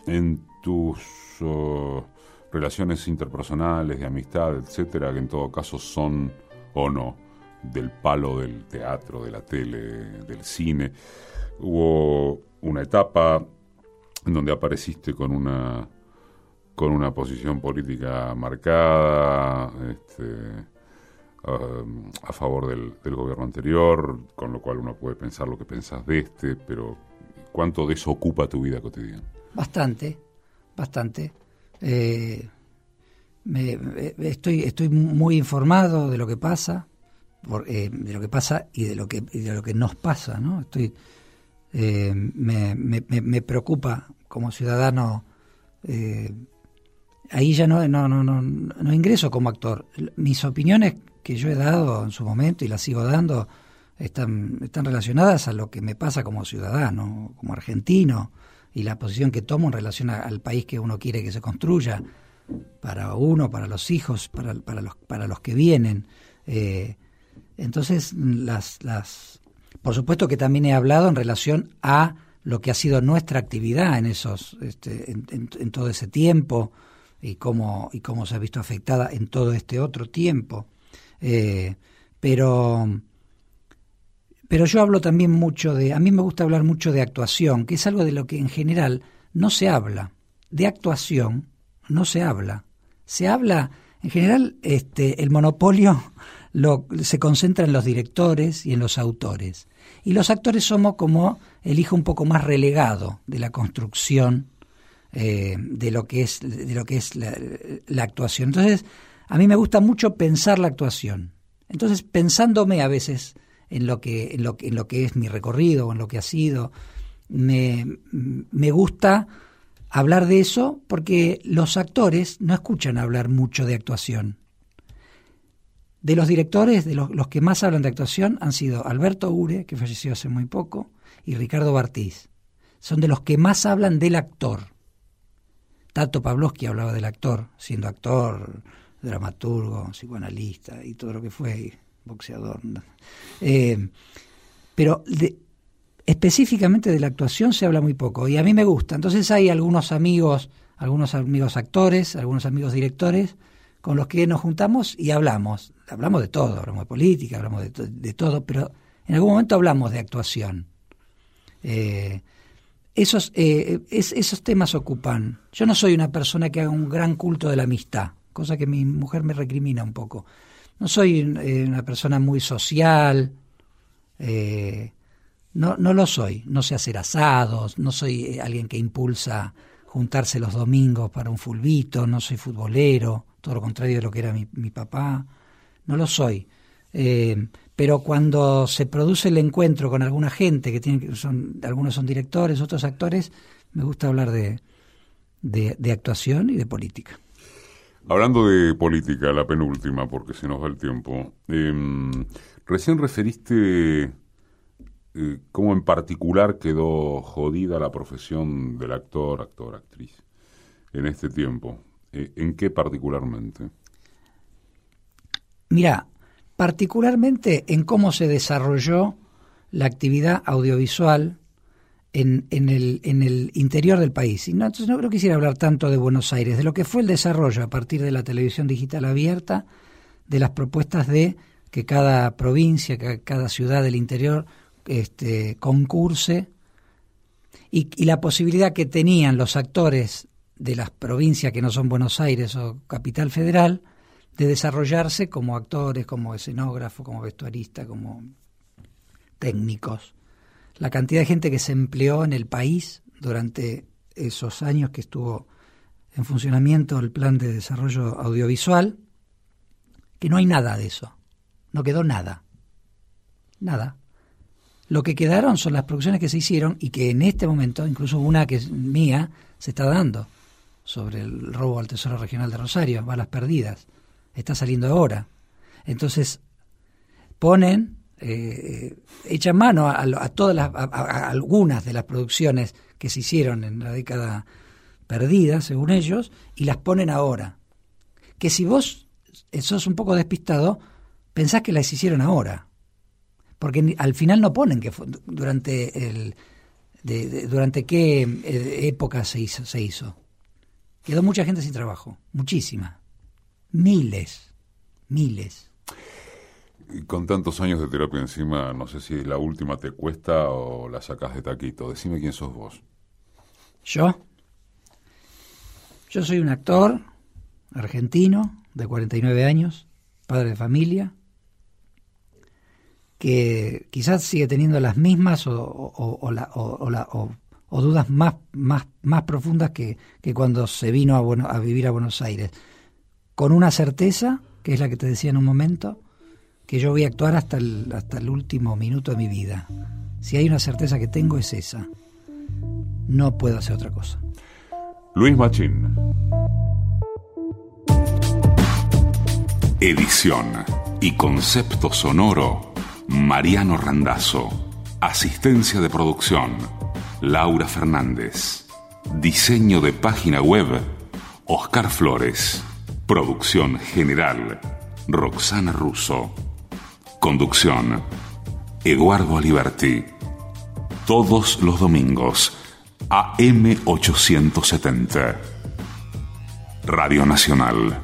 [SPEAKER 2] en tus oh, relaciones interpersonales, de amistad, etcétera, que en todo caso son o no del palo del teatro, de la tele, del cine? Hubo una etapa en donde apareciste con una con una posición política marcada, este, a, favor del, gobierno anterior, con lo cual uno puede pensar lo que pensás de este, pero ¿cuánto de eso ocupa tu vida cotidiana?
[SPEAKER 3] Bastante, bastante. Eh, estoy, estoy muy informado de lo que pasa, eh, de lo que pasa y de lo que, de lo que nos pasa, ¿no? Estoy, eh, me, me, preocupa como ciudadano ahí ya no, no, no, no, no ingreso como actor. Mis opiniones que yo he dado en su momento y las sigo dando están, están relacionadas a lo que me pasa como ciudadano, como argentino, y la posición que tomo en relación al país que uno quiere que se construya, para uno, para los hijos, para, los, para los que vienen. Eh, entonces, las, las, por supuesto que también he hablado en relación a lo que ha sido nuestra actividad en esos, este, en todo ese tiempo, y cómo, y cómo se ha visto afectada en todo este otro tiempo. Eh, pero, pero yo hablo también mucho de, a mí me gusta hablar mucho de actuación, que es algo de lo que en general no se habla. De actuación no se habla. Se habla, en general, este, el monopolio [LAUGHS] lo, se concentra en los directores y en los autores. Y los actores somos como el hijo un poco más relegado de la construcción eh, de lo que es, de lo que es la, actuación. Entonces, a mí me gusta mucho pensar la actuación. Entonces, pensándome a veces en lo que, en lo, en lo que es mi recorrido en lo que ha sido, me, me gusta hablar de eso porque los actores no escuchan hablar mucho de actuación. De los directores, de los, que más hablan de actuación han sido Alberto Ure, que falleció hace muy poco, y Ricardo Bartiz. Son de los que más hablan del actor. Tato Pavlovsky hablaba del actor, siendo actor, dramaturgo, psicoanalista y todo lo que fue, boxeador. Eh, pero específicamente de la actuación se habla muy poco y a mí me gusta. Entonces hay algunos amigos, algunos amigos actores, algunos amigos directores con los que nos juntamos y hablamos. Hablamos de todo, hablamos de política, hablamos de, todo, pero en algún momento hablamos de actuación. Eh, esos, eh, esos temas ocupan. Yo no soy una persona que haga un gran culto de la amistad, cosa que mi mujer me recrimina un poco. No soy eh, una persona muy social, no, no lo soy. No sé hacer asados, no soy alguien que impulsa juntarse los domingos para un fulbito, no soy futbolero, todo lo contrario de lo que era mi, mi papá. No lo soy pero cuando se produce el encuentro con alguna gente que tiene son algunos son directores otros actores me gusta hablar de, de, actuación y de política
[SPEAKER 2] hablando de política la penúltima porque se nos va el tiempo em, recién referiste eh, cómo en particular quedó jodida la profesión del actor actor actriz en este tiempo eh, en qué particularmente
[SPEAKER 3] mira particularmente en cómo se desarrolló la actividad audiovisual en, el, interior del país. Y no, entonces no, quisiera hablar tanto de Buenos Aires, de lo que fue el desarrollo a partir de la televisión digital abierta, de las propuestas de que cada provincia, que cada ciudad del interior este, concurse y, y la posibilidad que tenían los actores de las provincias que no son Buenos Aires o Capital Federal de desarrollarse como actores, como escenógrafos, como vestuaristas, como técnicos. La cantidad de gente que se empleó en el país durante esos años que estuvo en funcionamiento el plan de desarrollo audiovisual, que no hay nada de eso. No quedó nada. Nada. Lo que quedaron son las producciones que se hicieron y que en este momento, incluso una que es mía, se está dando sobre el robo al Tesoro Regional de Rosario, balas perdidas está saliendo ahora. Entonces, ponen, eh, echan mano a, todas las, a, algunas de las producciones que se hicieron en la década perdida, según ellos, y las ponen ahora. Que si vos sos un poco despistado, pensás que las hicieron ahora. Porque al final no ponen que durante el durante qué eh, época se hizo, se hizo. Quedó mucha gente sin trabajo, muchísima. Miles, miles.
[SPEAKER 2] Y con tantos años de terapia encima, no sé si la última te cuesta o la sacas de taquito. Decime quién sos vos.
[SPEAKER 3] ¿Yo? Yo soy un actor argentino de 49 años, padre de familia, que quizás sigue teniendo las mismas o, dudas más, más, más profundas que, que cuando se vino a, a vivir a Buenos Aires con una certeza, que es la que te decía en un momento, que yo voy a actuar hasta el, hasta el último minuto de mi vida. Si hay una certeza que tengo es esa. No puedo hacer otra cosa.
[SPEAKER 2] Luis Machín.
[SPEAKER 4] Edición y concepto sonoro, Mariano Randazzo. Asistencia de producción, Laura Fernández. Diseño de página web, Oscar Flores. Producción general, Roxana Russo. Conducción, Eduardo Aliberti. Todos los domingos, AM870. Radio Nacional.